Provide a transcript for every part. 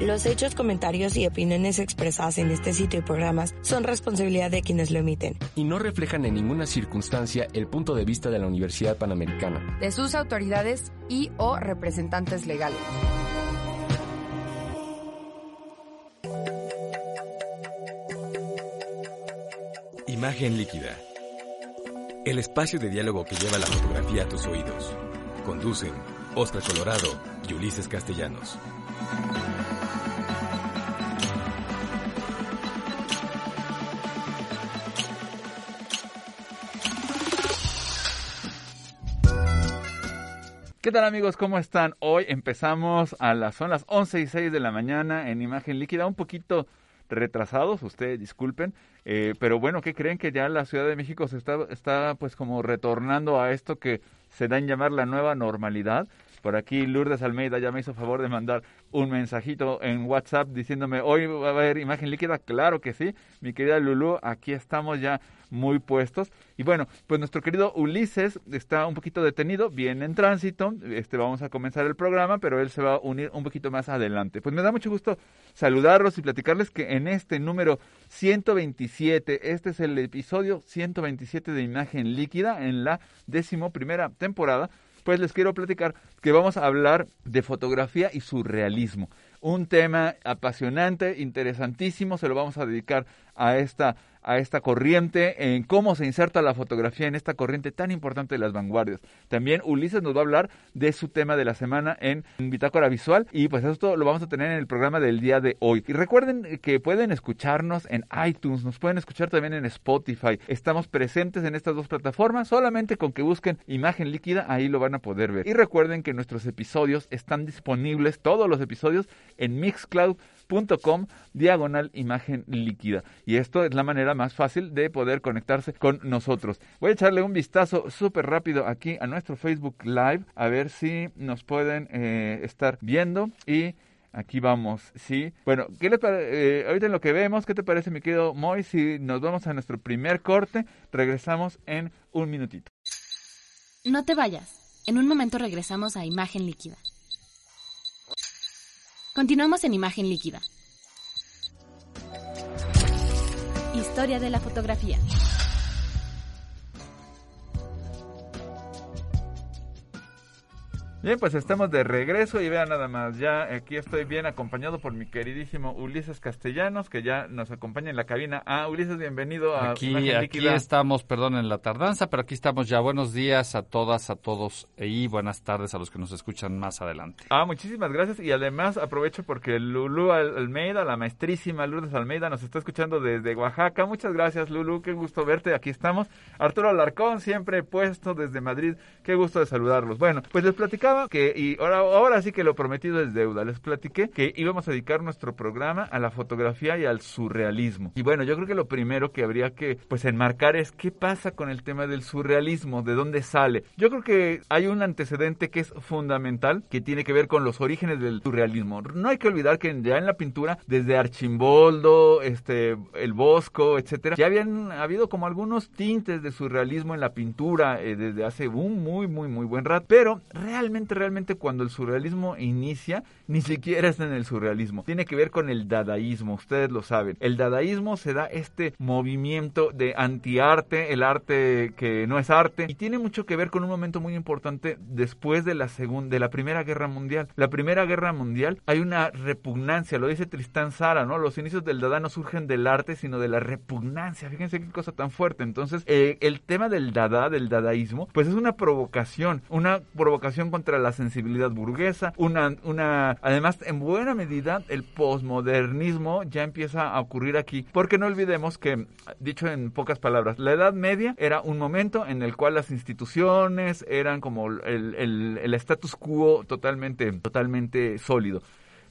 Los hechos, comentarios y opiniones expresadas en este sitio y programas son responsabilidad de quienes lo emiten. Y no reflejan en ninguna circunstancia el punto de vista de la Universidad Panamericana. De sus autoridades y o representantes legales. Imagen líquida. El espacio de diálogo que lleva la fotografía a tus oídos. Conducen Oscar Colorado y Ulises Castellanos. ¿Qué tal amigos? ¿Cómo están? Hoy empezamos a las, son las 11 y 6 de la mañana en imagen líquida, un poquito retrasados, ustedes disculpen, eh, pero bueno, ¿qué creen que ya la Ciudad de México se está, está pues como retornando a esto que se da en llamar la nueva normalidad? Por aquí Lourdes Almeida ya me hizo favor de mandar un mensajito en WhatsApp diciéndome, hoy va a haber imagen líquida. Claro que sí, mi querida Lulu, aquí estamos ya muy puestos. Y bueno, pues nuestro querido Ulises está un poquito detenido, viene en tránsito. Este vamos a comenzar el programa, pero él se va a unir un poquito más adelante. Pues me da mucho gusto saludarlos y platicarles que en este número 127, este es el episodio 127 de Imagen Líquida en la décimo primera temporada pues les quiero platicar que vamos a hablar de fotografía y surrealismo. Un tema apasionante, interesantísimo, se lo vamos a dedicar a esta a esta corriente, en cómo se inserta la fotografía en esta corriente tan importante de las vanguardias. También Ulises nos va a hablar de su tema de la semana en Bitácora Visual y pues esto lo vamos a tener en el programa del día de hoy. Y recuerden que pueden escucharnos en iTunes, nos pueden escuchar también en Spotify. Estamos presentes en estas dos plataformas, solamente con que busquen imagen líquida, ahí lo van a poder ver. Y recuerden que nuestros episodios están disponibles, todos los episodios, en Mixcloud com diagonal imagen líquida. Y esto es la manera más fácil de poder conectarse con nosotros. Voy a echarle un vistazo súper rápido aquí a nuestro Facebook Live a ver si nos pueden eh, estar viendo y Aquí vamos, sí. Bueno, ¿qué les eh, ahorita en lo que vemos, ¿qué te parece, mi querido Moy? Si nos vamos a nuestro primer corte, regresamos en un minutito. No te vayas. En un momento regresamos a Imagen Líquida. Continuamos en imagen líquida. Historia de la fotografía. Bien, pues estamos de regreso y vean nada más, ya aquí estoy bien acompañado por mi queridísimo Ulises Castellanos, que ya nos acompaña en la cabina. Ah, Ulises, bienvenido a Aquí, aquí estamos, perdón en la tardanza, pero aquí estamos ya. Buenos días a todas, a todos y buenas tardes a los que nos escuchan más adelante. Ah, muchísimas gracias y además aprovecho porque Lulu Almeida, la maestrísima Lourdes Almeida, nos está escuchando desde Oaxaca. Muchas gracias, Lulu, qué gusto verte, aquí estamos. Arturo Alarcón, siempre puesto desde Madrid, qué gusto de saludarlos. Bueno, pues les platicaba que, y ahora, ahora sí que lo prometido es deuda, les platiqué que íbamos a dedicar nuestro programa a la fotografía y al surrealismo. Y bueno, yo creo que lo primero que habría que pues enmarcar es qué pasa con el tema del surrealismo, de dónde sale. Yo creo que hay un antecedente que es fundamental, que tiene que ver con los orígenes del surrealismo. No hay que olvidar que ya en la pintura, desde Archimboldo, este, el Bosco, etcétera, ya habían habido como algunos tintes de surrealismo en la pintura eh, desde hace un muy, muy, muy buen rato, pero realmente realmente, cuando el surrealismo inicia, ni siquiera es en el surrealismo. Tiene que ver con el dadaísmo, ustedes lo saben. El dadaísmo se da este movimiento de antiarte, el arte que no es arte, y tiene mucho que ver con un momento muy importante después de la segunda, de la Primera Guerra Mundial. La Primera Guerra Mundial hay una repugnancia, lo dice Tristán Sara, ¿no? Los inicios del dada no surgen del arte, sino de la repugnancia. Fíjense qué cosa tan fuerte. Entonces, eh, el tema del dada, del dadaísmo, pues es una provocación, una provocación contra la sensibilidad burguesa, una, una, además en buena medida el posmodernismo ya empieza a ocurrir aquí, porque no olvidemos que, dicho en pocas palabras, la Edad Media era un momento en el cual las instituciones eran como el, el, el status quo totalmente, totalmente sólido.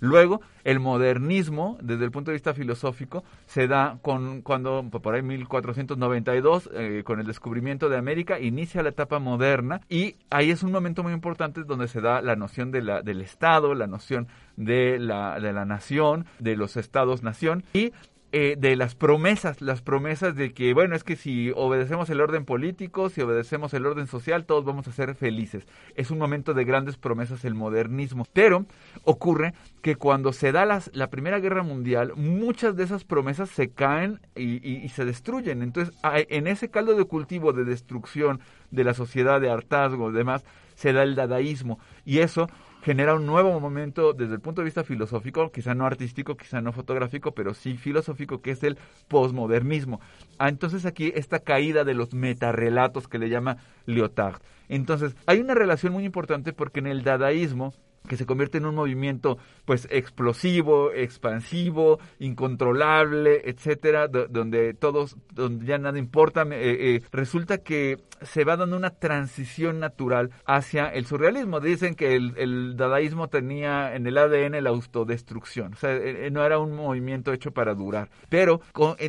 Luego, el modernismo, desde el punto de vista filosófico, se da con cuando, por ahí 1492, eh, con el descubrimiento de América, inicia la etapa moderna y ahí es un momento muy importante donde se da la noción de la, del Estado, la noción de la, de la nación, de los estados-nación y eh, de las promesas, las promesas de que, bueno, es que si obedecemos el orden político, si obedecemos el orden social, todos vamos a ser felices. Es un momento de grandes promesas el modernismo. Pero ocurre que cuando se da las, la Primera Guerra Mundial, muchas de esas promesas se caen y, y se destruyen. Entonces, en ese caldo de cultivo de destrucción de la sociedad, de hartazgo y demás, se da el dadaísmo. Y eso genera un nuevo momento desde el punto de vista filosófico, quizá no artístico, quizá no fotográfico, pero sí filosófico, que es el posmodernismo. Ah, entonces aquí esta caída de los metarrelatos que le llama Lyotard. Entonces, hay una relación muy importante porque en el dadaísmo que se convierte en un movimiento pues explosivo, expansivo, incontrolable, etcétera, donde todos, donde ya nada importa, eh, eh, resulta que se va dando una transición natural hacia el surrealismo. Dicen que el, dadaísmo tenía en el ADN la autodestrucción, o sea, eh, no era un movimiento hecho para durar, pero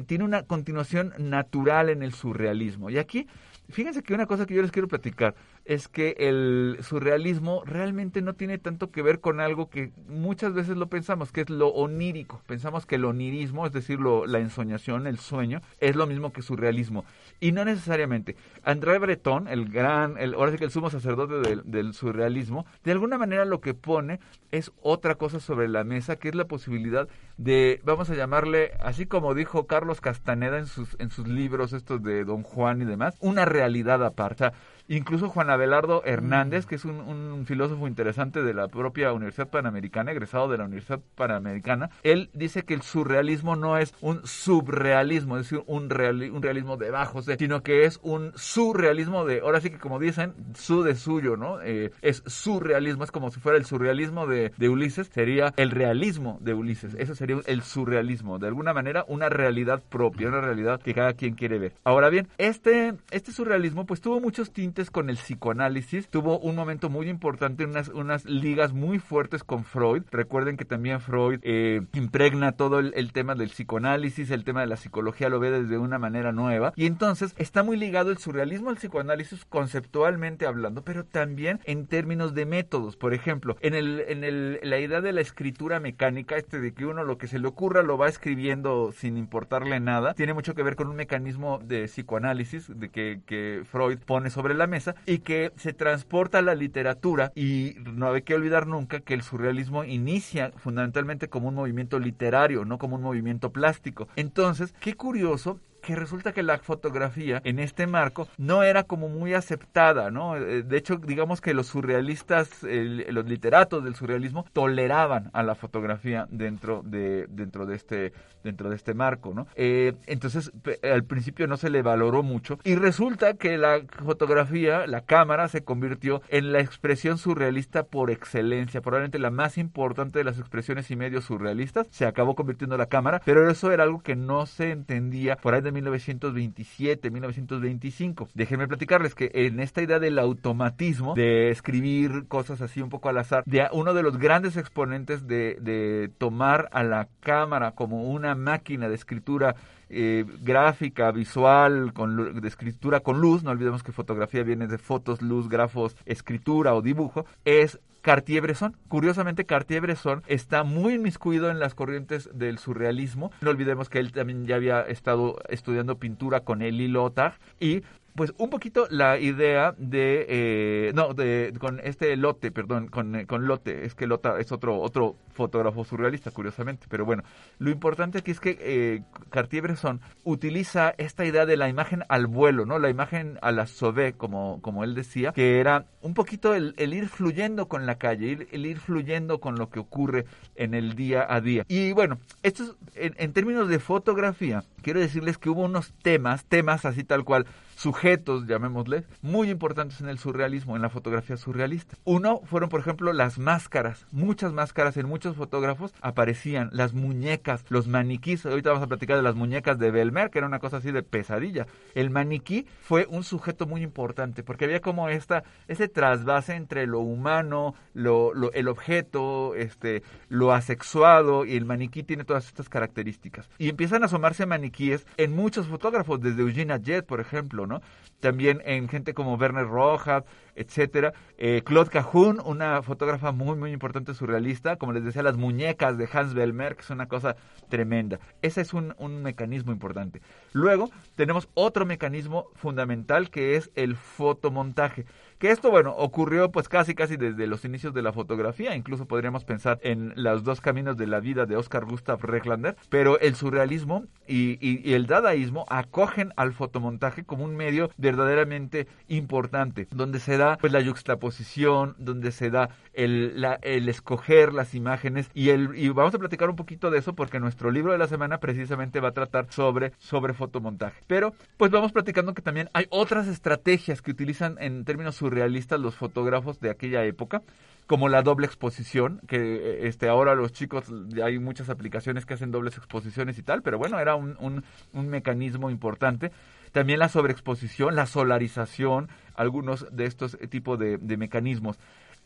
tiene una continuación natural en el surrealismo. Y aquí Fíjense que una cosa que yo les quiero platicar es que el surrealismo realmente no tiene tanto que ver con algo que muchas veces lo pensamos, que es lo onírico. Pensamos que el onirismo, es decir, la ensoñación, el sueño, es lo mismo que surrealismo. Y no necesariamente. André Breton, el gran, el, ahora sí que el sumo sacerdote del, surrealismo, de alguna manera lo que pone es otra cosa sobre la mesa, que es la posibilidad de, vamos a llamarle, así como dijo Carlos Castaneda en sus, en sus libros estos de Don Juan y demás, una realidad aparte. Incluso Juan Abelardo Hernández, mm. que es un, filósofo interesante de la propia Universidad Panamericana, egresado de la Universidad Panamericana, él dice que el surrealismo no es un subrealismo, es decir, un, un realismo de bajos, sino que es un surrealismo de, ahora sí que como dicen, su de suyo, ¿no? Eh, es surrealismo, es como si fuera el surrealismo de, de Ulises, sería el realismo de Ulises, eso sería el surrealismo, de alguna manera una realidad propia, una realidad que cada quien quiere ver. Ahora bien, este, este surrealismo pues tuvo muchos tintes con el psicoanálisis. Tuvo un momento muy importante, unas, unas ligas muy fuertes con Freud. Recuerden que también Freud eh, impregna todo el, tema del psicoanálisis, el tema de la psicología lo ve desde una manera nueva. Y entonces está muy ligado el surrealismo al psicoanálisis conceptualmente hablando, pero también en términos de métodos. Por ejemplo, en, el, en el, la idea de la escritura mecánica, este de que uno lo que se le ocurra lo va escribiendo sin importarle nada, tiene mucho que ver con un mecanismo de psicoanálisis de que, que Freud pone sobre la mesa y que se transporta a la literatura y no hay que olvidar nunca que el surrealismo inicia fundamentalmente como un movimiento literario, no como un movimiento plástico. Entonces, qué curioso que resulta que la fotografía en este marco no era como muy aceptada, ¿no? Eh, de hecho, digamos que los surrealistas, los literatos del surrealismo toleraban a la fotografía dentro de dentro de este dentro de este marco, ¿no? Eh, entonces, al principio no se le valoró mucho y resulta que la fotografía, la cámara, se convirtió en la expresión surrealista por excelencia, probablemente la más importante de las expresiones y medios surrealistas, se acabó convirtiendo en la cámara, pero eso era algo que no se entendía por ahí de 1927, 1925. Déjenme platicarles que en esta idea del automatismo, de escribir cosas así un poco al azar, de uno de los grandes exponentes de, tomar a la cámara como una máquina de escritura eh, gráfica, visual, con, de escritura con luz, no olvidemos que fotografía viene de fotos, luz, grafos, escritura o dibujo, es Cartier-Bresson. Curiosamente, Cartier-Bresson está muy inmiscuido en las corrientes del surrealismo. No olvidemos que él también ya había estado estudiando pintura con Elie Lothar y pues un poquito la idea de eh, no de con este lote perdón con, eh, con lote es que Lota es otro otro fotógrafo surrealista curiosamente pero bueno lo importante aquí es que eh, Cartier-Bresson utiliza esta idea de la imagen al vuelo no la imagen a la sauvé como como él decía que era un poquito el, ir fluyendo con la calle el, ir fluyendo con lo que ocurre en el día a día. Y bueno esto es, en, en términos de fotografía quiero decirles que hubo unos temas, temas así tal cual, sujetos, llamémosle, muy importantes en el surrealismo, en la fotografía surrealista. Uno fueron, por ejemplo, las máscaras. Muchas máscaras en muchos fotógrafos aparecían, las muñecas, los maniquís. Ahorita vamos a platicar de las muñecas de Belmer, que era una cosa así de pesadilla. El maniquí fue un sujeto muy importante, porque había como esta, ese trasvase entre lo humano, lo, el objeto, este, lo asexuado, y el maniquí tiene todas estas características. Y empiezan a asomarse maniquíes en muchos fotógrafos, desde Eugene Jet, por ejemplo, ¿no? También en gente como Werner Rojas, etcétera. Eh, Claude Cajun, una fotógrafa muy, muy importante surrealista, como les decía, las muñecas de Hans Belmer, que es una cosa tremenda. Ese es un, un mecanismo importante. Luego tenemos otro mecanismo fundamental que es el fotomontaje. Que esto, bueno, ocurrió pues casi casi desde los inicios de la fotografía, incluso podríamos pensar en los dos caminos de la vida de Oscar Gustav Rechlander, pero el surrealismo y, y, el dadaísmo acogen al fotomontaje como un medio verdaderamente importante, donde se da pues la yuxtaposición, donde se da el, la, el escoger las imágenes y, el, y vamos a platicar un poquito de eso porque nuestro libro de la semana precisamente va a tratar sobre, sobre fotomontaje. Pero pues vamos platicando que también hay otras estrategias que utilizan en términos surrealistas los fotógrafos de aquella época como la doble exposición, que eh, este ahora los chicos hay muchas aplicaciones que hacen dobles exposiciones y tal, pero bueno, era un, un, un mecanismo importante. También la sobreexposición, la solarización, algunos de estos tipos de, de mecanismos.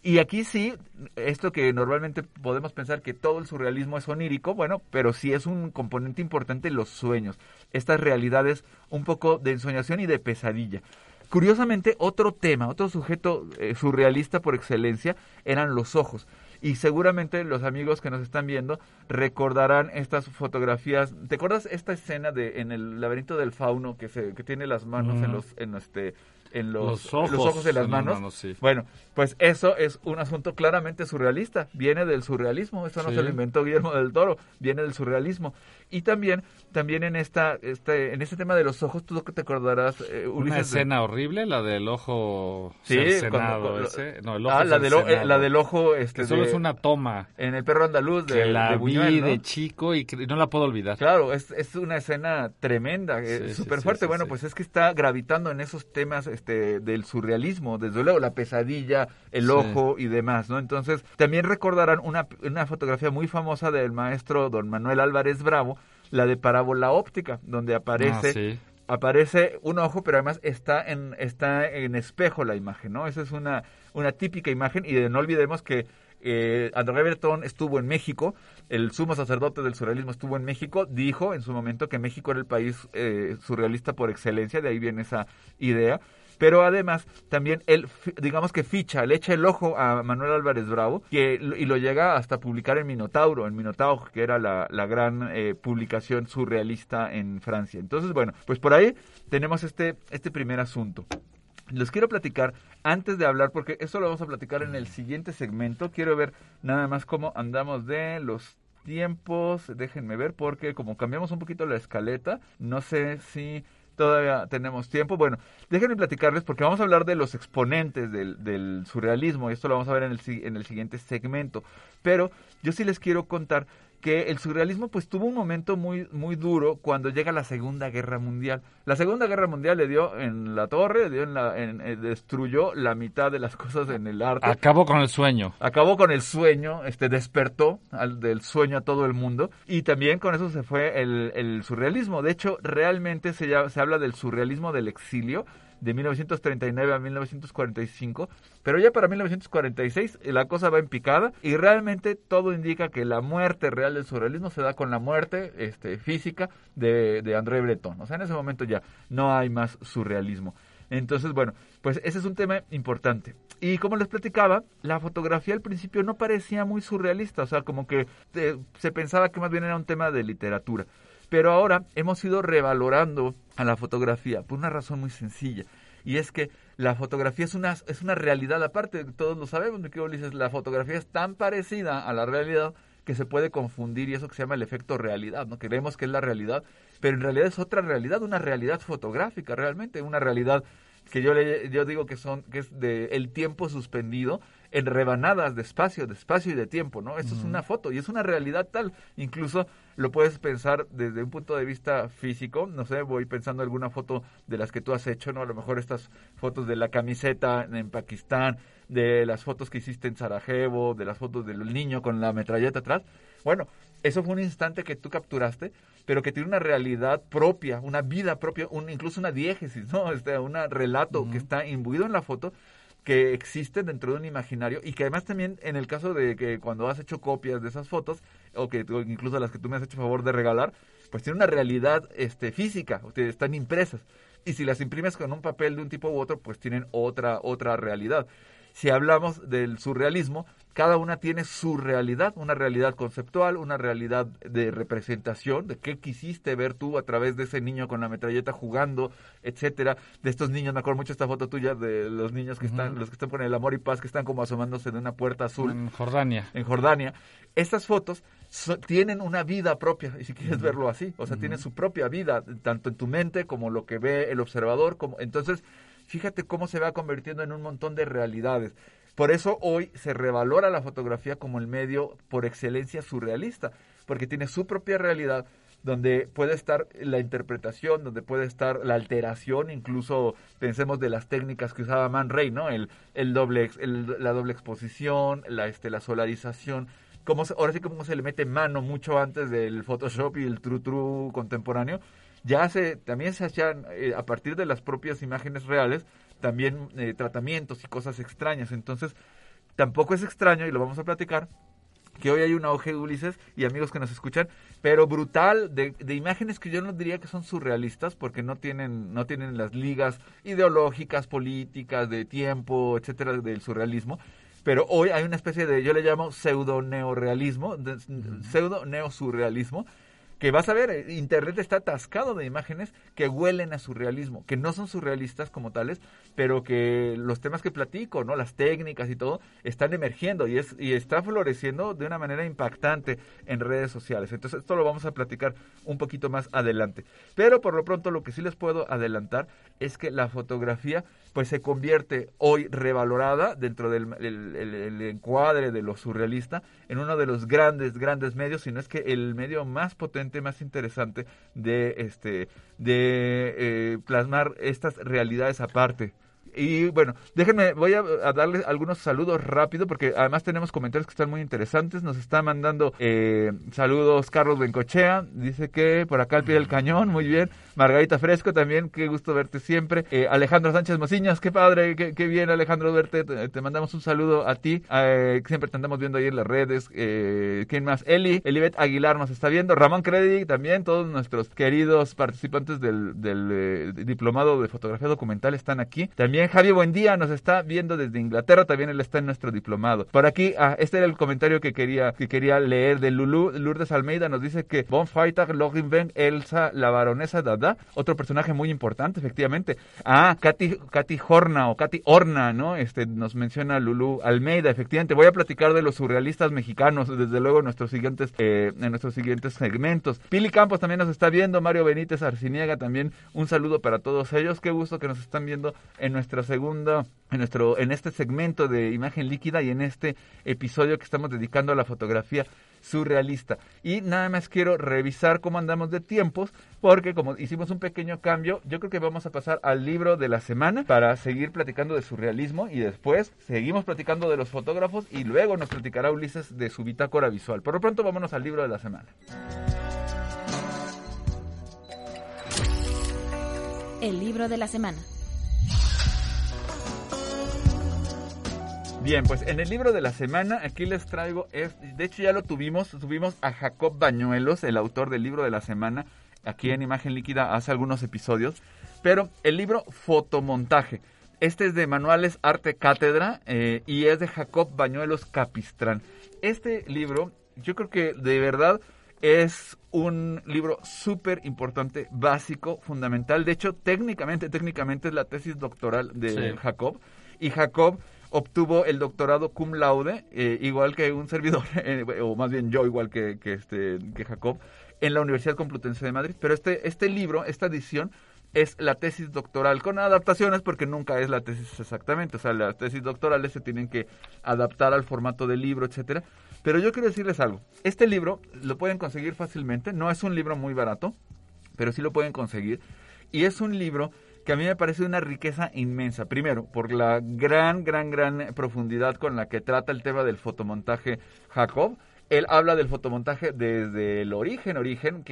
Y aquí sí, esto que normalmente podemos pensar que todo el surrealismo es onírico, bueno, pero sí es un componente importante los sueños, estas realidades un poco de ensoñación y de pesadilla. Curiosamente, otro tema, otro sujeto eh, surrealista por excelencia eran los ojos. Y seguramente los amigos que nos están viendo recordarán estas fotografías. ¿Te acuerdas esta escena de en el laberinto del fauno que se que tiene las manos en los en este en los, ojos, de las manos. Bueno, pues eso es un asunto claramente surrealista. Viene del surrealismo. Esto no se lo inventó Guillermo del Toro. Viene del surrealismo. Y también, también en esta, este, en este tema de los ojos, tú te acordarás, eh, Una escena horrible, la del ojo sí, cuando, ese. No, el ojo ah, la del, eh, la del ojo, este, que solo es una toma. En el perro andaluz de, que la vi de chico y no la puedo olvidar. Claro, es, es una escena tremenda, súper fuerte. bueno, pues es que está gravitando en esos temas este, del surrealismo, desde luego la pesadilla, el ojo y demás, ¿no? Entonces, también recordarán una, una fotografía muy famosa del maestro don Manuel Álvarez Bravo, la de parábola óptica, donde aparece ah, aparece un ojo, pero además está en está en espejo la imagen, ¿no? Esa es una una típica imagen y no olvidemos que eh, André Breton estuvo en México, el sumo sacerdote del surrealismo estuvo en México, dijo en su momento que México era el país eh, surrealista por excelencia, de ahí viene esa idea pero además también él, digamos que ficha, le echa el ojo a Manuel Álvarez Bravo que, y lo llega hasta publicar en Minotauro, en Minotauro, que era la, la gran eh, publicación surrealista en Francia. Entonces, bueno, pues por ahí tenemos este, este primer asunto. Les quiero platicar, antes de hablar, porque esto lo vamos a platicar en el siguiente segmento, quiero ver nada más cómo andamos de los tiempos, déjenme ver, porque como cambiamos un poquito la escaleta, no sé si todavía tenemos tiempo. Bueno, déjenme platicarles porque vamos a hablar de los exponentes del, surrealismo y esto lo vamos a ver en el siguiente segmento. Pero yo sí les quiero contar que el surrealismo pues tuvo un momento muy muy duro cuando llega la Segunda Guerra Mundial. La Segunda Guerra Mundial le dio en la torre, le dio en la, en, eh, destruyó la mitad de las cosas en el arte. Acabó con el sueño. Acabó con el sueño, este despertó al, del sueño a todo el mundo y también con eso se fue el, el surrealismo. De hecho, realmente se, se habla del surrealismo del exilio de 1939 a 1945, pero ya para 1946 la cosa va en picada y realmente todo indica que la muerte real del surrealismo se da con la muerte este, física de, de André Breton. O sea, en ese momento ya no hay más surrealismo. Entonces, bueno, pues ese es un tema importante. Y como les platicaba, la fotografía al principio no parecía muy surrealista, o sea, como que eh, se pensaba que más bien era un tema de literatura. Pero ahora hemos ido revalorando a la fotografía por una razón muy sencilla. Y es que la fotografía es una, es una realidad aparte, todos lo sabemos, mi querido Ulises, la fotografía es tan parecida a la realidad que se puede confundir y eso que se llama el efecto realidad, ¿no? Creemos que es la realidad, pero en realidad es otra realidad, una realidad fotográfica realmente, una realidad que yo, le, yo digo que son que es de el tiempo suspendido en rebanadas de espacio, de espacio y de tiempo, ¿no? Esto es una foto y es una realidad tal. Incluso lo puedes pensar desde un punto de vista físico. No sé, voy pensando alguna foto de las que tú has hecho, ¿no? A lo mejor estas fotos de la camiseta en Pakistán, de las fotos que hiciste en Sarajevo, de las fotos del niño con la metralleta atrás. Bueno, eso fue un instante que tú capturaste, pero que tiene una realidad propia, una vida propia, un, incluso una diégesis, ¿no? Este, un relato que está imbuido en la foto que existe dentro de un imaginario y que además también en el caso de que cuando has hecho copias de esas fotos o que incluso las que tú me has hecho favor de regalar, pues tiene una realidad este física, están impresas. Y si las imprimes con un papel de un tipo u otro, pues tienen otra otra realidad. Si hablamos del surrealismo, cada una tiene su realidad, una realidad conceptual, una realidad de representación, de qué quisiste ver tú a través de ese niño con la metralleta jugando, etcétera, de estos niños, me acuerdo mucho esta foto tuya de los niños que están, los que están con el amor y paz, que están como asomándose de una puerta azul. En Jordania. En Jordania. Estas fotos tienen una vida propia, y si quieres verlo así, o sea, tienen su propia vida, tanto en tu mente como lo que ve el observador, como entonces fíjate cómo se va convirtiendo en un montón de realidades. Por eso hoy se revalora la fotografía como el medio por excelencia surrealista, porque tiene su propia realidad donde puede estar la interpretación, donde puede estar la alteración, incluso pensemos de las técnicas que usaba Man Ray, ¿no? El, doble, la doble exposición, la, este, la solarización, ahora sí como se le mete mano mucho antes del Photoshop y el True True contemporáneo, ya se, también se hacían eh, a partir de las propias imágenes reales, también eh, tratamientos y cosas extrañas. Entonces, tampoco es extraño, y lo vamos a platicar, que hoy hay un auge, Ulises, y amigos que nos escuchan, pero brutal, de, de, imágenes que yo no diría que son surrealistas, porque no tienen, no tienen las ligas ideológicas, políticas, de tiempo, etcétera, del surrealismo. Pero hoy hay una especie de, yo le llamo pseudo neorealismo, pseudo neosurrealismo, que vas a ver, eh, Internet está atascado de imágenes que huelen a surrealismo, que no son surrealistas como tales, pero que los temas que platico, ¿no? Las técnicas y todo, están emergiendo y, es, y está floreciendo de una manera impactante en redes sociales. Entonces, esto lo vamos a platicar un poquito más adelante. Pero por lo pronto, lo que sí les puedo adelantar es que la fotografía, pues se convierte hoy revalorada dentro del el, encuadre de lo surrealista en uno de los grandes, grandes medios, si no es que el medio más potente más interesante de, este, de eh, plasmar estas realidades aparte. Y bueno, déjenme, voy a, darles algunos saludos rápido porque además tenemos comentarios que están muy interesantes. Nos está mandando eh, saludos Carlos Bencochea, dice que por acá al pie del cañón, muy bien. Margarita Fresco también, qué gusto verte siempre. Eh, Alejandro Sánchez Mociñas, qué padre, qué, bien Alejandro verte. Te, mandamos un saludo a ti, eh, siempre te andamos viendo ahí en las redes. Eh, ¿Quién más? Eli, Elibet Aguilar nos está viendo. Ramón Credi también, todos nuestros queridos participantes del, del diplomado de fotografía documental están aquí. También Javier Buendía nos está viendo desde Inglaterra, también él está en nuestro diplomado. Por aquí, ah, este era el comentario que quería, que quería leer de Lulu. Lourdes Almeida nos dice que Bonfighter, Login Elsa, la baronesa Dada otro personaje muy importante, efectivamente. Ah, Katy, Katy Horna o Katy Horna, ¿no? Este, nos menciona Lulu Almeida, efectivamente. Voy a platicar de los surrealistas mexicanos, desde luego en nuestros siguientes, eh, en nuestros siguientes segmentos. Pili Campos también nos está viendo, Mario Benítez Arciniega también, un saludo para todos ellos. Qué gusto que nos están viendo en nuestra segunda, en nuestro, en este segmento de imagen líquida y en este episodio que estamos dedicando a la fotografía surrealista. Y nada más quiero revisar cómo andamos de tiempos, porque como hicimos un pequeño cambio, yo creo que vamos a pasar al libro de la semana para seguir platicando de surrealismo y después seguimos platicando de los fotógrafos y luego nos platicará Ulises de su bitácora visual. Por lo pronto vámonos al libro de la semana. El libro de la semana. Bien, pues en el libro de la semana aquí les traigo, es, de hecho ya lo tuvimos, tuvimos a Jacob Bañuelos, el autor del libro de la semana, aquí en Imagen Líquida hace algunos episodios, pero el libro Fotomontaje. Este es de Manuales Arte Cátedra eh, y es de Jacob Bañuelos Capistrán. Este libro, yo creo que de verdad es un libro súper importante, básico, fundamental. De hecho, técnicamente, técnicamente es la tesis doctoral de Jacob. Y Jacob obtuvo el doctorado cum laude, eh, igual que un servidor, eh, o más bien yo, igual que, que, este, que Jacob, en la Universidad Complutense de Madrid. Pero este, este libro, esta edición, es la tesis doctoral con adaptaciones porque nunca es la tesis exactamente, o sea, las tesis doctorales se tienen que adaptar al formato del libro, etcétera. Pero yo quiero decirles algo, este libro lo pueden conseguir fácilmente, no es un libro muy barato, pero sí lo pueden conseguir y es un libro que a mí me parece una riqueza inmensa. Primero, por la gran, gran, gran profundidad con la que trata el tema del fotomontaje Jacob. Él habla del fotomontaje desde el origen, origen,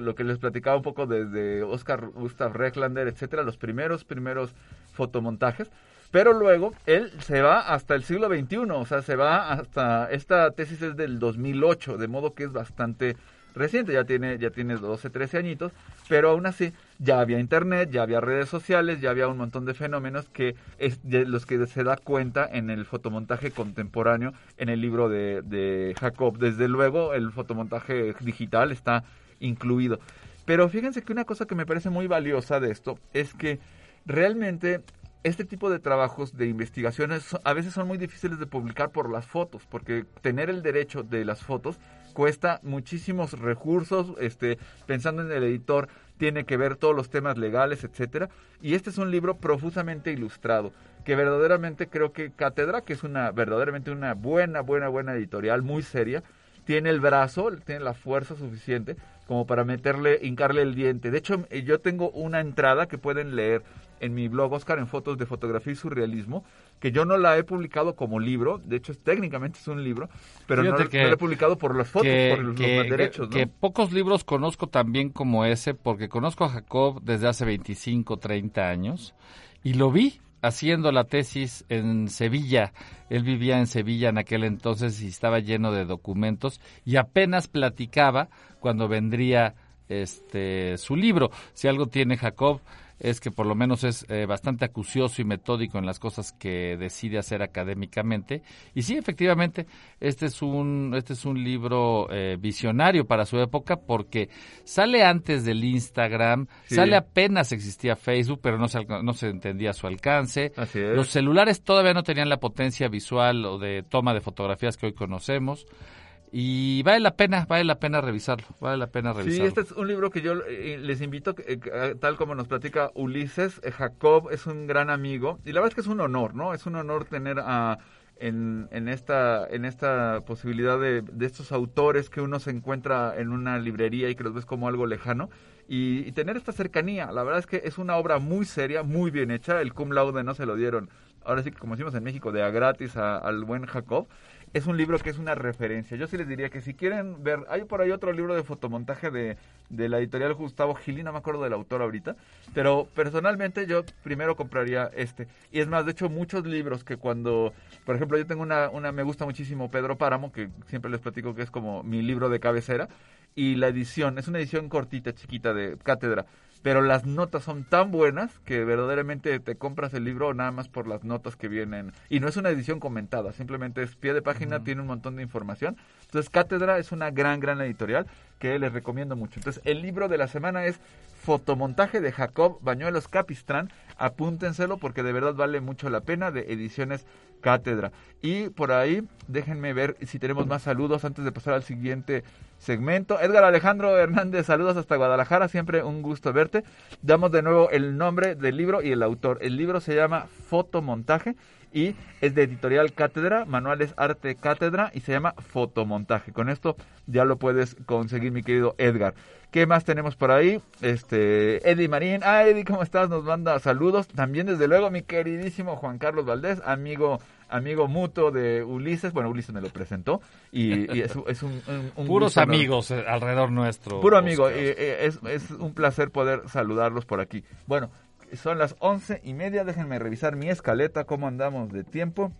lo que les platicaba un poco desde Oscar Gustav Rechlander, etcétera, los primeros, primeros fotomontajes. Pero luego él se va hasta el siglo XXI, o sea, se va hasta, esta tesis es del 2008, de modo que es bastante reciente, ya tiene, ya tiene 12, 13 añitos, pero aún así ya había internet, ya había redes sociales, ya había un montón de fenómenos que es de los que se da cuenta en el fotomontaje contemporáneo en el libro de, de Jacob. Desde luego el fotomontaje digital está incluido. Pero fíjense que una cosa que me parece muy valiosa de esto es que realmente este tipo de trabajos de investigaciones a veces son muy difíciles de publicar por las fotos, porque tener el derecho de las fotos cuesta muchísimos recursos, este, pensando en el editor, tiene que ver todos los temas legales, etcétera, y este es un libro profusamente ilustrado, que verdaderamente creo que Cátedra, que es una verdaderamente una buena, buena, buena editorial, muy seria, tiene el brazo, tiene la fuerza suficiente como para meterle, hincarle el diente. De hecho, yo tengo una entrada que pueden leer en mi blog Oscar en fotos de fotografía y surrealismo, que yo no la he publicado como libro, de hecho técnicamente es un libro, pero no, la he publicado por las fotos, por los, derechos. Que, pocos libros conozco también como ese, porque conozco a Jacob desde hace 25, 30 años, y lo vi haciendo la tesis en Sevilla. Él vivía en Sevilla en aquel entonces y estaba lleno de documentos y apenas platicaba cuando vendría este su libro. Si algo tiene Jacob es que por lo menos es eh, bastante acucioso y metódico en las cosas que decide hacer académicamente. Y sí, efectivamente, este es un, este es un libro eh, visionario para su época porque sale antes del Instagram, sale apenas existía Facebook, pero no se, no se entendía su alcance. Los celulares todavía no tenían la potencia visual o de toma de fotografías que hoy conocemos. Y vale la pena, vale la pena revisarlo, vale la pena revisarlo. Sí, este es un libro que yo eh, les invito, eh, tal como nos platica Ulises, eh, Jacob es un gran amigo y la verdad es que es un honor, ¿no? Es un honor tener a... En, en, esta, en esta posibilidad de, de, estos autores que uno se encuentra en una librería y que los ves como algo lejano y, tener esta cercanía. La verdad es que es una obra muy seria, muy bien hecha. El cum laude no se lo dieron, ahora sí que como decimos en México, de a gratis al buen Jacob es un libro que es una referencia. Yo sí les diría que si quieren ver, hay por ahí otro libro de fotomontaje de, de la editorial Gustavo Gili, no me acuerdo del autor ahorita, pero personalmente yo primero compraría este. Y es más, de hecho, muchos libros que cuando, por ejemplo, yo tengo una, una me gusta muchísimo Pedro Páramo, que siempre les platico que es como mi libro de cabecera, y la edición, es una edición cortita, chiquita de cátedra pero las notas son tan buenas que verdaderamente te compras el libro nada más por las notas que vienen. Y no es una edición comentada, simplemente es pie de página, tiene un montón de información. Entonces, Cátedra es una gran, gran editorial que les recomiendo mucho. Entonces, el libro de la semana es Fotomontaje de Jacob Bañuelos Capistrán. Apúntenselo porque de verdad vale mucho la pena de ediciones Cátedra. Y por ahí, déjenme ver si tenemos más saludos antes de pasar al siguiente segmento. Edgar Alejandro Hernández, saludos hasta Guadalajara, siempre un gusto verte. Damos de nuevo el nombre del libro y el autor. El libro se llama Fotomontaje y es de editorial Cátedra, Manuales Arte Cátedra y se llama Fotomontaje. Con esto ya lo puedes conseguir, mi querido Edgar. ¿Qué más tenemos por ahí? Este, Eddie Marín. Ah, Eddie, ¿cómo estás? Nos manda saludos. También, desde luego, mi queridísimo Juan Carlos Valdés, amigo amigo mutuo de Ulises. Bueno, Ulises me lo presentó y, es, un, Puros amigos eh, alrededor nuestro. Puro amigo. Y, es, es un placer poder saludarlos por aquí. Bueno, son las once y media. Déjenme revisar mi escaleta, cómo andamos de tiempo.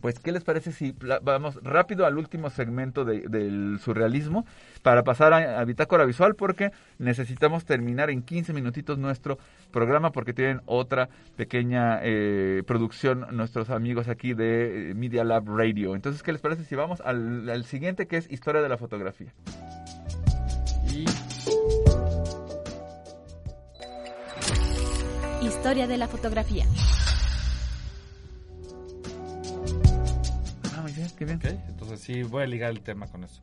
Pues, ¿qué les parece si vamos rápido al último segmento del surrealismo para pasar a, Bitácora Visual? Porque necesitamos terminar en 15 minutitos nuestro programa porque tienen otra pequeña eh, producción nuestros amigos aquí de eh, Media Lab Radio. Entonces, ¿qué les parece si vamos al, siguiente que es Historia de la Fotografía? Historia de la Fotografía. Entonces sí, voy a ligar el tema con eso.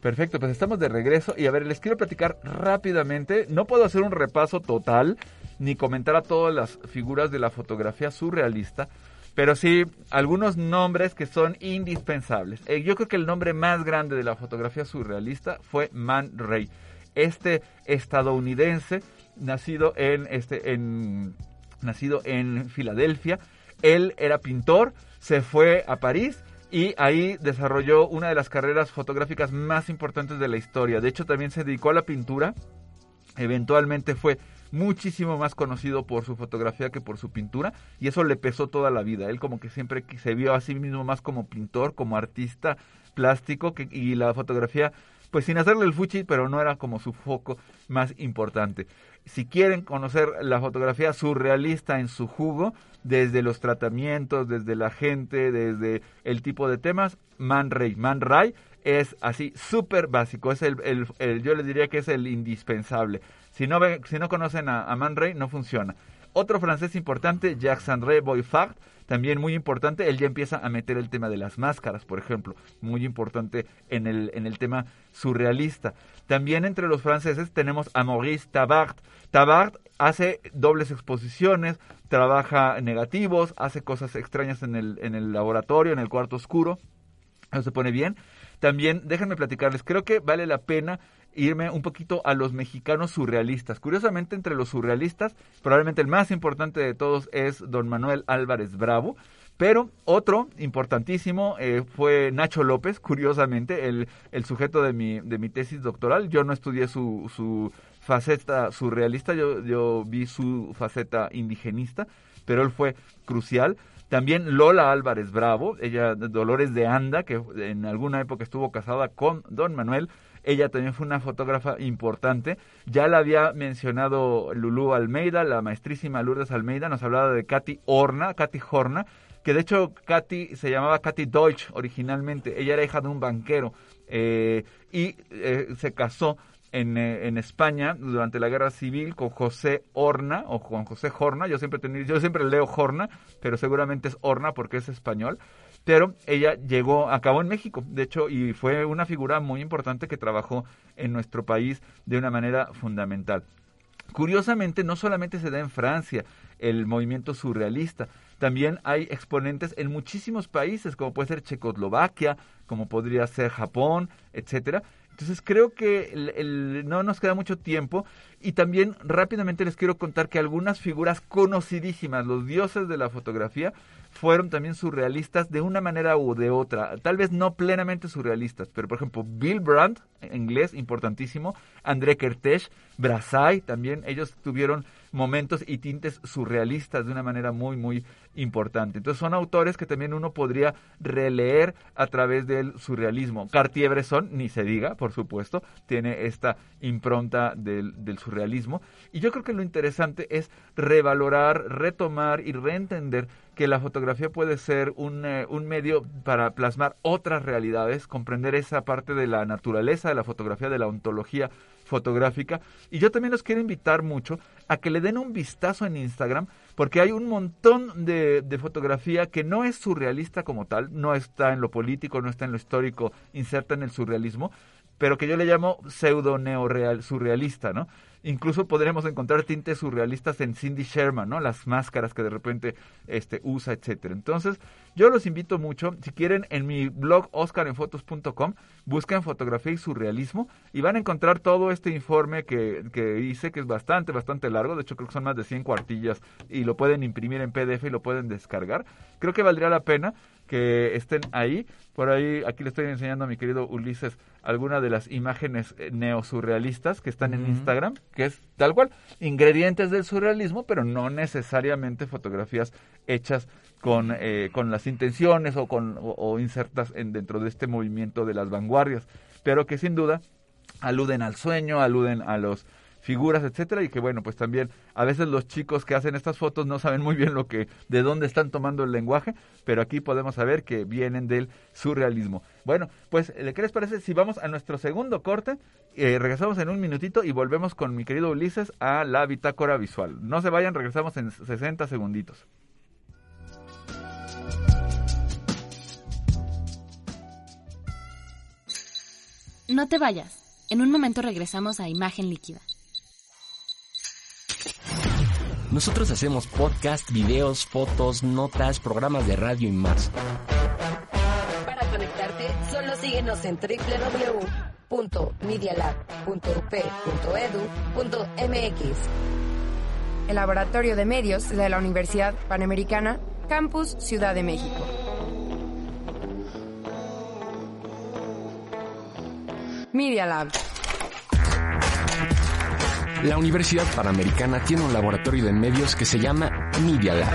Perfecto, pues estamos de regreso y a ver, les quiero platicar rápidamente, no puedo hacer un repaso total, ni comentar a todas las figuras de la fotografía surrealista, pero sí algunos nombres que son indispensables. Eh, yo creo que el nombre más grande de la fotografía surrealista fue Man Ray, este estadounidense nacido en este en nacido en Filadelfia. Él era pintor, se fue a París y ahí desarrolló una de las carreras fotográficas más importantes de la historia. De hecho, también se dedicó a la pintura. Eventualmente fue muchísimo más conocido por su fotografía que por su pintura y eso le pesó toda la vida. Él como que siempre se vio a sí mismo más como pintor, como artista plástico que, y la fotografía pues sin hacerle el fuchi, pero no era como su foco más importante. Si quieren conocer la fotografía surrealista en su jugo, desde los tratamientos, desde la gente, desde el tipo de temas, Man Ray. Man Ray es así súper básico, es el, el, yo les diría que es el indispensable. Si no, si no conocen a, a Man Ray, no funciona. Otro francés importante, Jacques-André Boyfard, también muy importante, él ya empieza a meter el tema de las máscaras, por ejemplo, muy importante en el, en el tema surrealista. También entre los franceses tenemos a Maurice Tabart. Tabart hace dobles exposiciones, trabaja negativos, hace cosas extrañas en el, en el laboratorio, en el cuarto oscuro. Eso se pone bien. También, déjenme platicarles, creo que vale la pena irme un poquito a los mexicanos surrealistas. Curiosamente, entre los surrealistas, probablemente el más importante de todos es don Manuel Álvarez Bravo. Pero otro importantísimo eh, fue Nacho López, curiosamente, el, el sujeto de mi, de mi tesis doctoral. Yo no estudié su, su faceta surrealista, yo, yo vi su faceta indigenista, pero él fue crucial. También Lola Álvarez Bravo, ella Dolores de Anda, que en alguna época estuvo casada con don Manuel, ella también fue una fotógrafa importante. Ya la había mencionado Lulú Almeida, la maestrísima Lourdes Almeida, nos hablaba de Katy Horna, Katy Horna, que de hecho Katy se llamaba Katy Deutsch originalmente. Ella era hija de un banquero eh, y eh, se casó en, eh, en, España durante la guerra civil con José Horna o con José Horna. Yo siempre, yo siempre leo Horna, pero seguramente es Horna porque es español pero ella llegó, acabó en México, de hecho, y fue una figura muy importante que trabajó en nuestro país de una manera fundamental. Curiosamente, no solamente se da en Francia el movimiento surrealista, también hay exponentes en muchísimos países, como puede ser Checoslovaquia, como podría ser Japón, etcétera. Entonces creo que no nos queda mucho tiempo y también rápidamente les quiero contar que algunas figuras conocidísimas, los dioses de la fotografía, fueron también surrealistas de una manera u de otra. Tal vez no plenamente surrealistas, pero por ejemplo Bill Brandt, inglés importantísimo, André Kertész, Brassai también, ellos tuvieron momentos y tintes surrealistas de una manera muy, muy importante. Entonces son autores que también uno podría releer a través del surrealismo. Cartier-Bresson, ni se diga, por supuesto, tiene esta impronta del, del surrealismo. Y yo creo que lo interesante es revalorar, retomar y reentender que la fotografía puede ser un, eh, un, medio para plasmar otras realidades, comprender esa parte de la naturaleza de la fotografía, de la ontología fotográfica. Y yo también los quiero invitar mucho a que le den un vistazo en Instagram, porque hay un montón de, de fotografía que no es surrealista como tal, no está en lo político, no está en lo histórico, inserta en el surrealismo, pero que yo le llamo pseudo neoreal surrealista, ¿no? Incluso podremos encontrar tintes surrealistas en Cindy Sherman, ¿no? Las máscaras que de repente este, usa, etcétera. Entonces, yo los invito mucho, si quieren, en mi blog oscarenfotos.com, busquen fotografía y surrealismo y van a encontrar todo este informe que, que hice, que es bastante, bastante largo. De hecho, creo que son más de 100 cuartillas y lo pueden imprimir en PDF y lo pueden descargar. Creo que valdría la pena que estén ahí. Por ahí, aquí le estoy enseñando a mi querido Ulises algunas de las imágenes eh, neosurrealistas que están en Instagram, que es tal cual, ingredientes del surrealismo, pero no necesariamente fotografías hechas con, eh, con las intenciones o, con, o, insertas en, dentro de este movimiento de las vanguardias, pero que sin duda aluden al sueño, aluden a los figuras, etcétera, y que bueno, pues también a veces los chicos que hacen estas fotos no saben muy bien lo que, de dónde están tomando el lenguaje, pero aquí podemos saber que vienen del surrealismo. Bueno, pues, ¿qué les parece si vamos a nuestro segundo corte? Eh, regresamos en un minutito y volvemos con mi querido Ulises a la bitácora visual. No se vayan, regresamos en 60 segunditos. No te vayas. En un momento regresamos a Imagen Líquida. Nosotros hacemos podcast, videos, fotos, notas, programas de radio y más. Para conectarte, solo síguenos en www.medialab.up.edu.mx. El Laboratorio de Medios de la Universidad Panamericana, Campus Ciudad de México. Media Lab. La Universidad Panamericana tiene un laboratorio de medios que se llama Media Lab.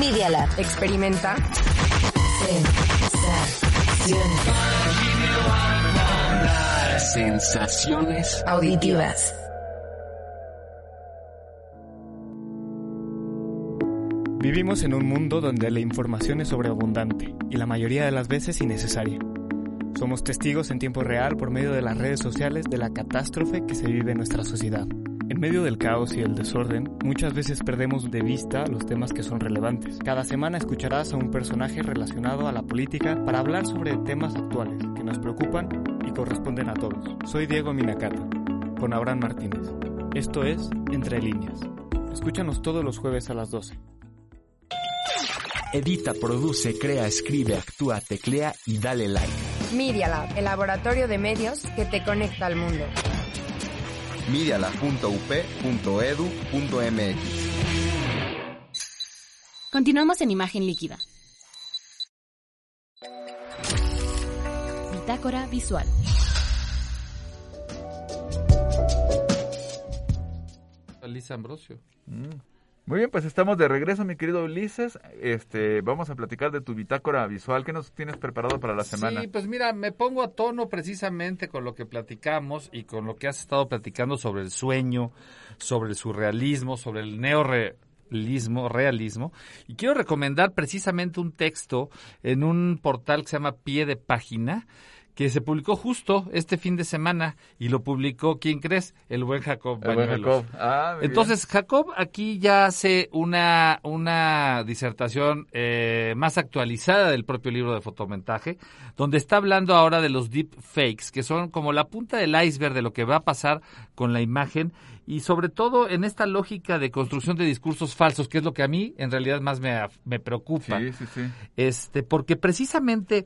Media Lab. Experimenta, Sensaciones. Auditivas. Vivimos en un mundo donde la información es sobreabundante y la mayoría de las veces innecesaria. Somos testigos en tiempo real por medio de las redes sociales de la catástrofe que se vive en nuestra sociedad. En medio del caos y el desorden, muchas veces perdemos de vista los temas que son relevantes. Cada semana escucharás a un personaje relacionado a la política para hablar sobre temas actuales que nos preocupan y corresponden a todos. Soy Diego Minacata, con Abraham Martínez. Esto es Entre Líneas. Escúchanos todos los jueves a las 12. Edita, produce, crea, escribe, actúa, teclea y dale like. Media Lab, el laboratorio de medios que te conecta al mundo. medialab.up.edu.mx. Continuamos en imagen líquida. Bitácora visual. Lisa Ambrosio. Mm. Muy bien, pues estamos de regreso, mi querido Ulises. Este, vamos a platicar de tu bitácora visual. ¿Qué nos tienes preparado para la semana? Sí, pues mira, me pongo a tono precisamente con lo que platicamos y con lo que has estado platicando sobre el sueño, sobre el surrealismo, sobre el neorealismo, realismo. Y quiero recomendar precisamente un texto en un portal que se llama Pie de Página, que se publicó justo este fin de semana y lo publicó, ¿quién crees? El buen Jacob El buen. Jacob. Ah, Entonces, Jacob aquí ya hace una, una disertación eh, más actualizada del propio libro de fotomontaje, donde está hablando ahora de los deep fakes, que son como la punta del iceberg de lo que va a pasar con la imagen y sobre todo en esta lógica de construcción de discursos falsos, que es lo que a mí en realidad más me, me preocupa. Sí, sí, sí. Este, porque precisamente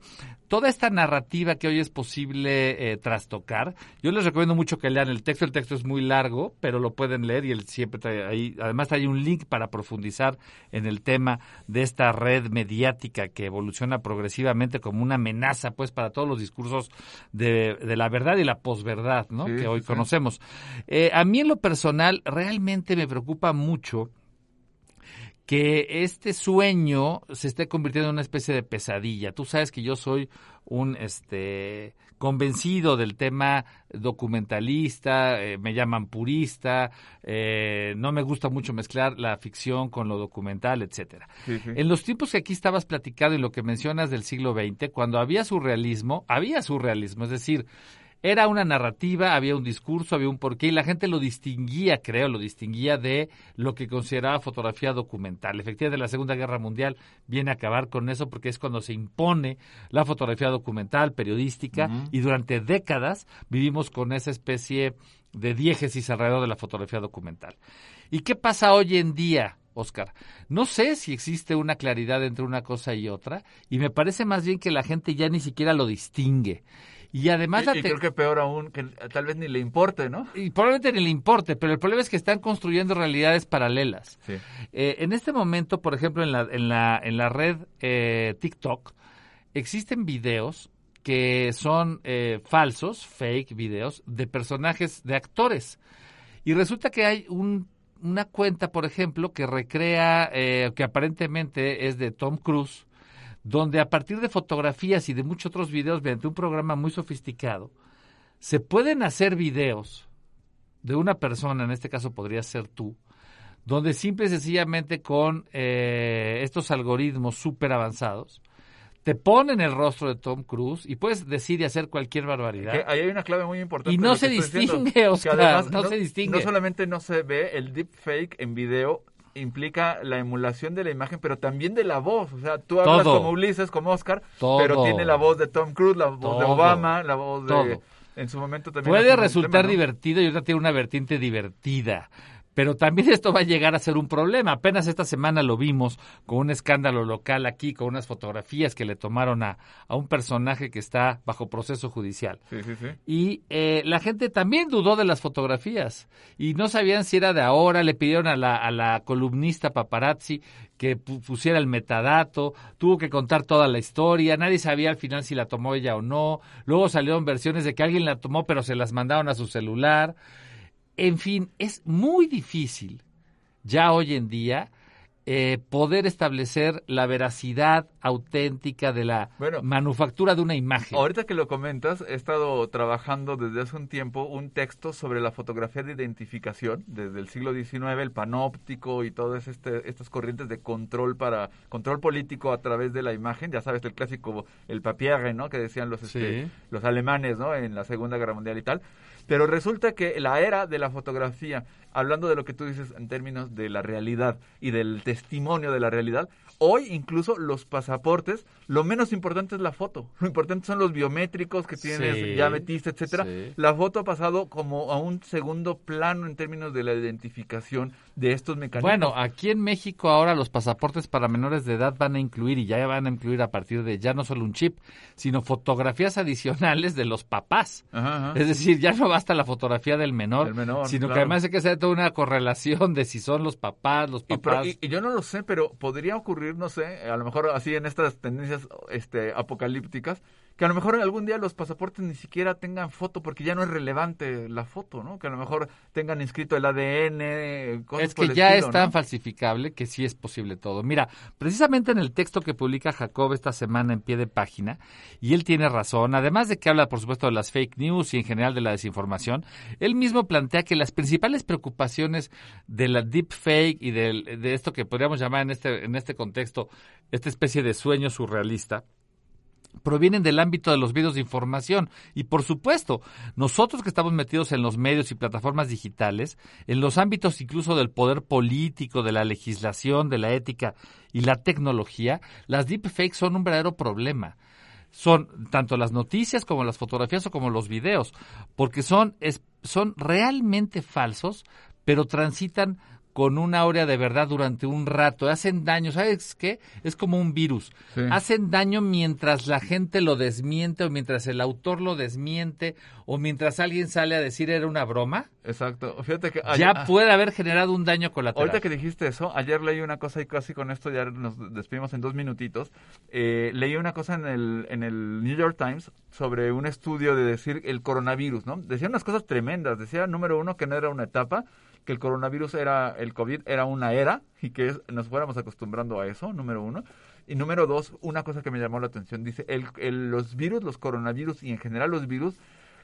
toda esta narrativa que hoy es posible eh, trastocar, yo les recomiendo mucho que lean el texto. El texto es muy largo, pero lo pueden leer y él siempre trae ahí. Además, hay un link para profundizar en el tema de esta red mediática que evoluciona progresivamente como una amenaza, pues, para todos los discursos de, de la verdad y la posverdad, ¿no? Que hoy conocemos. Eh, a mí, en lo personal, realmente me preocupa mucho que este sueño se esté convirtiendo en una especie de pesadilla. Tú sabes que yo soy un este convencido del tema documentalista, eh, me llaman purista, eh, no me gusta mucho mezclar la ficción con lo documental, etcétera. En los tiempos que aquí estabas platicando y lo que mencionas del siglo XX, cuando había surrealismo, había surrealismo, es decir, era una narrativa, había un discurso, había un porqué y la gente lo distinguía, creo, lo distinguía de lo que consideraba fotografía documental. Efectivamente, la Segunda Guerra Mundial viene a acabar con eso porque es cuando se impone la fotografía documental, periodística y durante décadas vivimos con esa especie de diégesis alrededor de la fotografía documental. ¿Y qué pasa hoy en día? Oscar, no sé si existe una claridad entre una cosa y otra, y me parece más bien que la gente ya ni siquiera lo distingue. Y además Y- y creo que peor aún, que tal vez ni le importe, ¿no? y probablemente ni le importe, pero el problema es que están construyendo realidades paralelas. Sí. Eh, en este momento, por ejemplo, en la, en la, en la red eh, TikTok, existen videos que son eh, falsos, fake videos, de personajes, de actores. Y resulta que hay un, una cuenta, por ejemplo, que recrea, eh, que aparentemente es de Tom Cruise, donde a partir de fotografías y de muchos otros videos, mediante un programa muy sofisticado, se pueden hacer videos de una persona, en este caso podría ser tú, donde simple y sencillamente con eh, estos algoritmos súper avanzados, te ponen el rostro de Tom Cruise y puedes decir y hacer cualquier barbaridad. Que ahí hay una clave muy importante. Y no se diciendo, distingue, Oscar, no se distingue. No solamente no se ve, el deepfake en video implica la emulación de la imagen, pero también de la voz. O sea, tú hablas Todo. como Ulises, como Oscar, Todo. pero tiene la voz de Tom Cruise, la voz de. Obama, la voz de en su momento también... Puede resultar divertido y otra tiene una vertiente divertida. Pero también esto va a llegar a ser un problema. Apenas esta semana lo vimos con un escándalo local aquí, con unas fotografías que le tomaron a, a un personaje que está bajo proceso judicial. Sí, sí, sí. Y eh, la gente también dudó de las fotografías y no sabían si era de ahora. Le pidieron a la, a la columnista paparazzi que pusiera el metadato, tuvo que contar toda la historia, nadie sabía al final si la tomó ella o no. Luego salieron versiones de que alguien la tomó pero se las mandaron a su celular. En fin, es muy difícil ya hoy en día eh, poder establecer la veracidad auténtica de la manufactura de una imagen. Ahorita que lo comentas, he estado trabajando desde hace un tiempo un texto sobre la fotografía de identificación desde el siglo XIX, el panóptico y todas este, estas corrientes de control para control político a través de la imagen. Ya sabes, el clásico, el papierre, ¿no? Que decían los, este, los alemanes, ¿no? En la Segunda Guerra Mundial y tal. Pero resulta que la era de la fotografía, hablando de lo que tú dices en términos de la realidad y del testimonio de la realidad, Hoy incluso los pasaportes, lo menos importante es la foto. Lo importante son los biométricos que tienes, ya metiste, etcétera. La foto ha pasado como a un segundo plano en términos de la identificación de estos mecanismos. Bueno, aquí en México ahora los pasaportes para menores de edad van a incluir y ya van a incluir a partir de ya no solo un chip, sino fotografías adicionales de los papás. Es decir, ya no basta la fotografía del menor, sino que además hay que hacer toda una correlación de si son los papás, los papás. y yo no lo sé, pero podría ocurrir no sé, a lo mejor así en estas tendencias este, apocalípticas, que a lo mejor algún día los pasaportes ni siquiera tengan foto porque ya no es relevante la foto, ¿no? Que a lo mejor tengan inscrito el ADN, cosas Es que ya es tan falsificable que sí es posible todo. Mira, precisamente en el texto que publica Jacob esta semana en pie de página, y él tiene razón, además de que habla, por supuesto, de las fake news y en general de la desinformación, él mismo plantea que las principales preocupaciones de la deep fake y de, de esto que podríamos llamar en este, en este contexto, esta especie de sueño surrealista, provienen del ámbito de los medios de información. Y por supuesto, nosotros que estamos metidos en los medios y plataformas digitales, en los ámbitos incluso del poder político, de la legislación, de la ética y la tecnología, las deepfakes son un verdadero problema. Son tanto las noticias como las fotografías o como los videos, porque son, son realmente falsos, pero transitan con una aurea de verdad durante un rato. Hacen daño, ¿sabes qué? Es como un virus. Hacen daño mientras la gente lo desmiente o mientras el autor lo desmiente o mientras alguien sale a decir era una broma. Exacto. Fíjate que ya puede haber generado un daño colateral. Ahorita que dijiste eso, ayer leí una cosa y casi con esto ya nos despedimos en dos minutitos. Eh, leí una cosa en el, en el New York Times sobre un estudio de decir el coronavirus, ¿no? Decía unas cosas tremendas. Decía, número uno, que no era una etapa, que el coronavirus era, el COVID era una era y que nos fuéramos acostumbrando a eso, número uno. Y número dos, una cosa que me llamó la atención, dice, el, los virus, los coronavirus y en general los virus,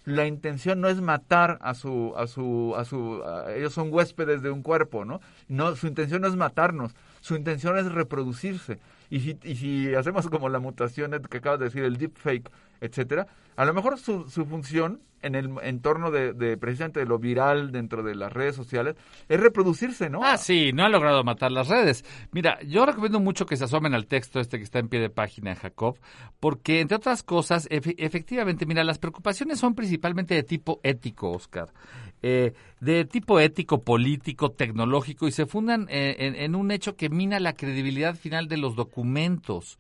la intención no es matar a su, a su, a su, ellos son huéspedes de un cuerpo, ¿no? No, su intención no es matarnos, su intención es reproducirse. Y si, y si hacemos como la mutación que acabas de decir, el deepfake, etcétera, a lo mejor su, su función en el entorno de, de, precisamente de lo viral dentro de las redes sociales es reproducirse, ¿no? Ah, sí, no ha logrado matar las redes. Mira, yo recomiendo mucho que se asomen al texto este que está en pie de página Jacob, porque entre otras cosas, efectivamente, mira, las preocupaciones son principalmente de tipo ético, Oscar. Eh, de tipo ético, político, tecnológico, y se fundan eh, en, en un hecho que mina la credibilidad final de los documentos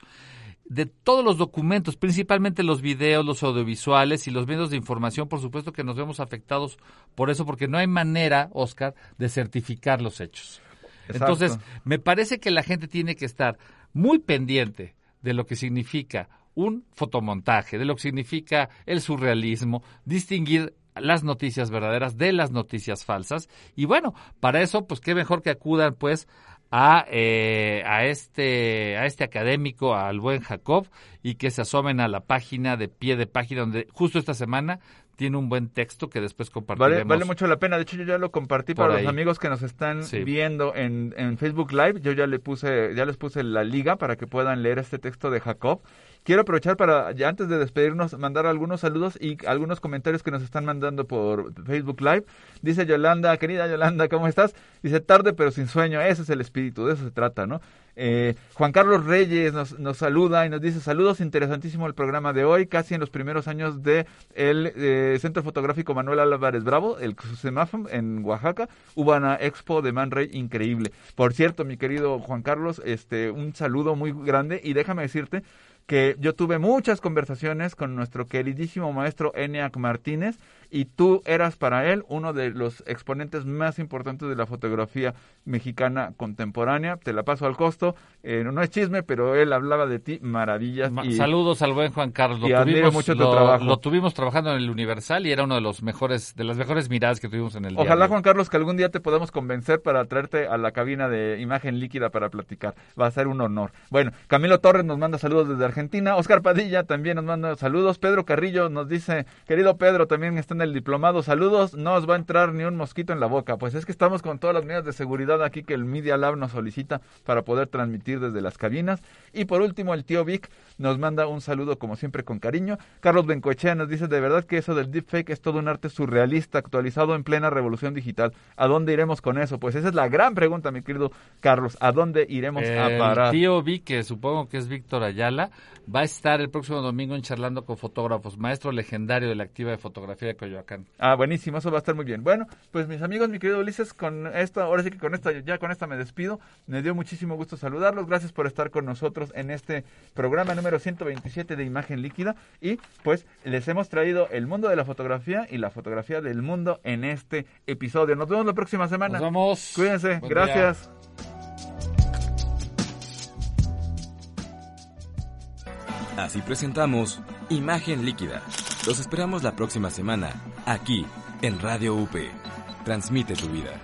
de todos los documentos, principalmente los videos, los audiovisuales y los medios de información, por supuesto que nos vemos afectados por eso, porque no hay manera, Oscar, de certificar los hechos. Entonces, me parece que la gente tiene que estar muy pendiente de lo que significa un fotomontaje, de lo que significa el surrealismo, distinguir las noticias verdaderas de las noticias falsas. Y bueno, para eso, pues qué mejor que acudan pues a, eh, a, este, a este académico, al buen Jacob, y que se asomen a la página de pie de página, donde justo esta semana tiene un buen texto que después compartiremos. Vale, mucho la pena. De hecho, yo ya lo compartí para los amigos que nos están viendo en, en, Facebook Live. Yo ya le puse, ya les puse la liga para que puedan leer este texto de Jacob quiero aprovechar para, ya antes de despedirnos, mandar algunos saludos y algunos comentarios que nos están mandando por Facebook Live. Dice Yolanda, querida Yolanda, ¿cómo estás? Dice, tarde pero sin sueño, ese es el espíritu, de eso se trata, ¿no? Eh, Juan Carlos Reyes nos, nos, saluda y nos dice saludos, interesantísimo el programa de hoy, casi en los primeros años de el eh, Centro Fotográfico Manuel Álvarez Bravo, el CEMAFM en Oaxaca, hubo expo de Man Ray increíble. Por cierto, mi querido Juan Carlos, este un saludo muy grande y déjame decirte que yo tuve muchas conversaciones con nuestro queridísimo maestro Eniac Martínez y tú eras para él uno de los exponentes más importantes de la fotografía mexicana contemporánea. Te la paso al costo. Eh, no es chisme, pero él hablaba de ti maravillas. y, Saludos al buen Juan Carlos. Lo, tuvimos, mucho lo, trabajo. lo tuvimos trabajando en el Universal y era uno de los mejores, de las mejores miradas que tuvimos en el Ojalá, diario. Juan Carlos, que algún día te podamos convencer para traerte a la cabina de imagen líquida para platicar. Va a ser un honor. Bueno, Camilo Torres nos manda saludos desde Argentina. Oscar Padilla también nos manda saludos. Pedro Carrillo nos dice, querido Pedro, también está en el diplomado. Saludos, no os va a entrar ni un mosquito en la boca. Pues es que estamos con todas las medidas de seguridad aquí que el Media Lab nos solicita para poder transmitir desde las cabinas. Y por último, el tío Vic nos manda un saludo como siempre con cariño. Carlos Bencochea nos dice, de verdad que eso del deepfake es todo un arte surrealista actualizado en plena revolución digital. ¿A dónde iremos con eso? Pues esa es la gran pregunta, mi querido Carlos. ¿A dónde iremos a parar? El tío Vic, que supongo que es Víctor Ayala, va a estar el próximo domingo en charlando con fotógrafos, maestro legendario de la activa de fotografía de Coyoacán. Ah, buenísimo, eso va a estar muy bien. Bueno, pues mis amigos, mi querido Ulises, con esto, ahora sí que con esta, ya con esta me despido. Me dio muchísimo gusto saludarlos. Gracias por estar con nosotros en este programa número 127 de Imagen Líquida. Y pues les hemos traído el mundo de la fotografía y la fotografía del mundo en este episodio. Nos vemos la próxima semana. Nos vemos. Cuídense. Buen Gracias. Así presentamos Imagen Líquida. Los esperamos la próxima semana, aquí, en Radio UP. Transmite tu vida.